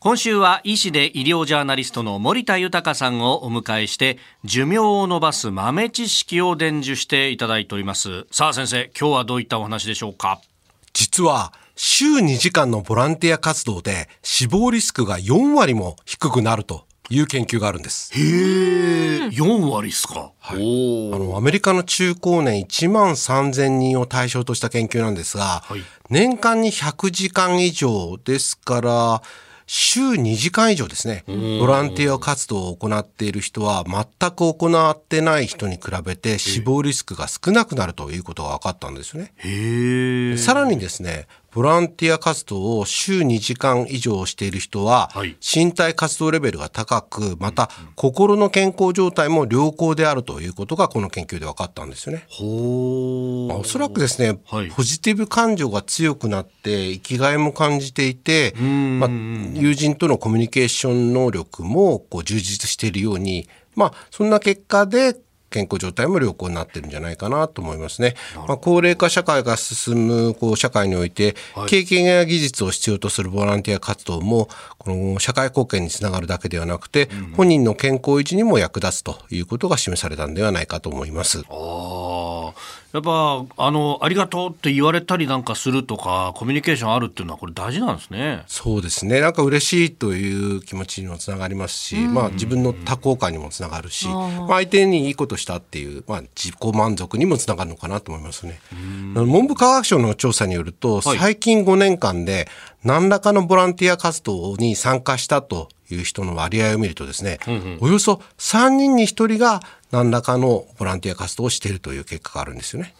今週は医師で医療ジャーナリストの森田豊さんをお迎えして寿命を延ばす豆知識を伝授していただいております。さあ先生今日はどういったお話でしょうか？実は週2時間のボランティア活動で死亡リスクが4割も低くなるという研究があるんです。へえ4割っすか、はい、あのアメリカの中高年1万3000人を対象とした研究なんですが、はい。年間に100時間以上ですから週2時間以上ですねボランティア活動を行っている人は全く行ってない人に比べて死亡リスクが少なくなるということが分かったんですよね。さらにですね、ボランティア活動を週2時間以上している人は、はい。身体活動レベルが高く、また心の健康状態も良好であるということがこの研究で分かったんですよね。ほまあおそらくですね、はい。ポジティブ感情が強くなって生きがいも感じていて、ん。まあ、友人とのコミュニケーション能力もこう充実しているように、まあ、そんな結果で健康状態も良好になってるんじゃないかなと思いますね。まあ、高齢化社会が進むこう社会において、はい経験や技術を必要とするボランティア活動もこの社会貢献につながるだけではなくて、本人の健康維持にも役立つということが示されたんではないかと思います。ああやっぱあのありがとうって言われたりなんかするとかコミュニケーションあるっていうのはこれ大事なんですね。そうですね。なんか嬉しいという気持ちにもつながりますし、まあ自分の多幸感にもつながるし、まあ相手にいいことしたっていう、まあ自己満足にもつながるのかなと思いますね。文部科学省の調査によると、はい。最近5年間で何らかのボランティア活動に参加したという人の割合を見るとですね、およそ3人に1人が何らかのボランティア活動をしているという結果があるんですよね。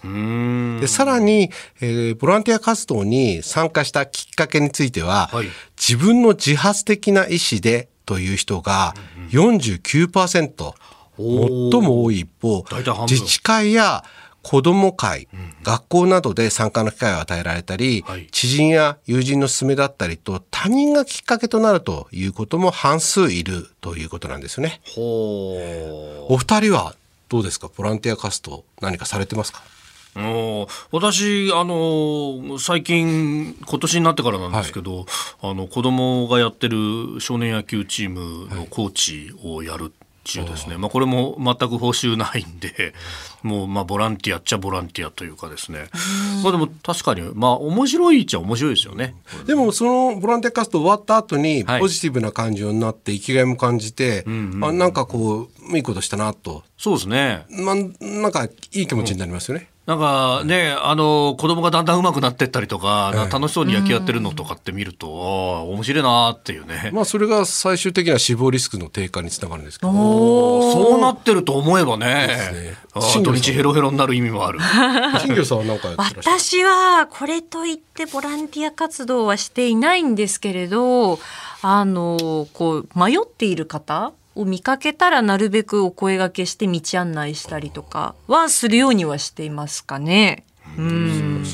でさらに、えーボランティア活動に参加したきっかけについては、はい。自分の自発的な意思でという人が49%、おー。最も多い一方自治会や子ども会、学校などで参加の機会を与えられたり、はい。知人や友人の勧めだったりと他人がきっかけとなるということも半数いるということなんですよね。ほお二人はどうですか？ボランティア活動何かされてますか？私あの最近今年になってからなんですけど、あの子供がやってる少年野球チームのコーチをやるっていうですね、まあ、これも全く報酬ないんで、もうまあボランティアっちゃボランティアというかですね、まあでも確かにまあ面白いっちゃ面白いですよね。でもそのボランティア活動終わった後にはいポジティブな感情になって生きがいも感じて、あなんかこういいことしたなと、そうですね。まあ、なんかいい気持ちになりますよね。なんかね、あの子供がだんだん上手くなってったりとか、なんか楽しそうに野球やってるのとかって見ると、ああ面白いなっていうね。まあそれが最終的には死亡リスクの低下につながるんですけど、そうなってると思えばね。ね。土日ヘロヘロになる意味もある。金魚さんは何かやってらっしゃる私はこれといってボランティア活動はしていないんですけれどあのこう迷っている方を見かけたらなるべくお声掛けして道案内したりとかはするようにはしていますかね。うん。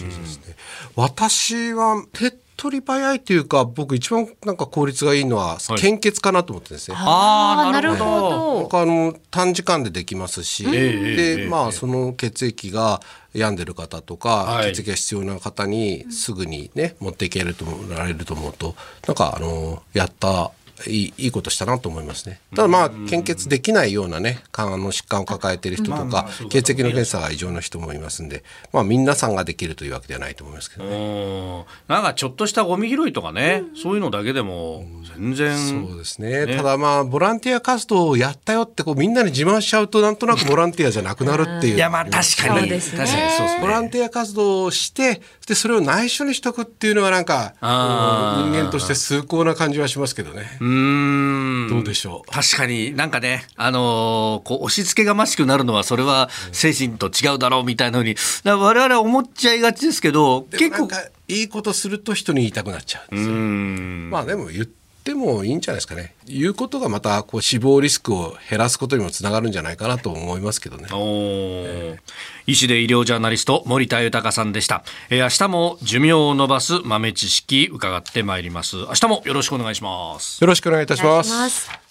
私は手っ取り早いというか僕一番なんか効率がいいのははい。献血かなと思ってですね。あーなるほど。かあの短時間でできますし、ええええでまあその血液が病んでる方とか、はい。血液が必要な方にすぐにね持っていけると思られると思うとなんかあのやったいいいいことしたなと思いますね。ただまあ献血できないようなね肝の疾患を抱えている人とか、まあまあそうだ血液の検査が異常な人もいますんで、まあ皆さんができるというわけではないと思いますけどね。うん。なんかちょっとしたゴミ拾いとかね、そういうのだけでも全然、そうですね。ただまあボランティア活動をやったよってこうみんなに自慢しちゃうとなんとなくボランティアじゃなくなるっていう。いやまあ確かに。そうですね。確かにそうですね。ボランティア活動をしてでそれを内緒にしとくっていうのはなんか人間として崇高な感じはしますけどね。うーん。どうでしょう。確かになんかね、あのーこう押し付けがましくなるのはそれは精神と違うだろうみたいなふうに我々は思っちゃいがちですけど結構いいことすると人に言いたくなっちゃうんですよ。うん。まあでも言ってもいいんじゃないですかね。言うことがまたこう死亡リスクを減らすことにもつながるんじゃないかなと思いますけどね。おー医師で医療ジャーナリスト森田豊さんでした、えー明日も寿命を延ばす豆知識伺ってまいります明日もよろしくお願いしますよろしくお願いいた。します